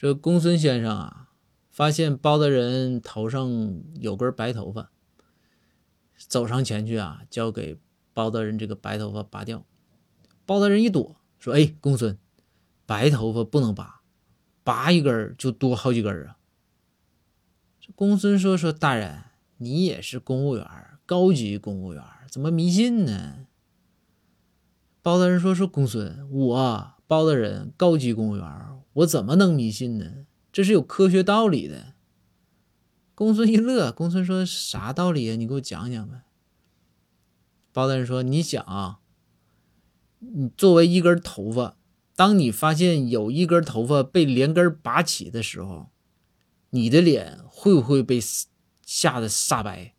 这公孙先生啊，发现包大人头上有根白头发，走上前去啊，就给包大人这个白头发拔掉。包大人一躲，说：“哎，公孙，白头发不能拔，拔一根就多好几根啊。”这公孙说：“说大人，你也是公务员，高级公务员，怎么迷信呢？”包大人说：“说公孙，我包大人高级公务员。”我怎么能迷信呢？这是有科学道理的。公孙一乐，公孙说：“啥道理啊？你给我讲讲呗。”包大人说：“你想啊，你作为一根头发，当你发现有一根头发被连根拔起的时候，你的脸会不会被吓得煞白？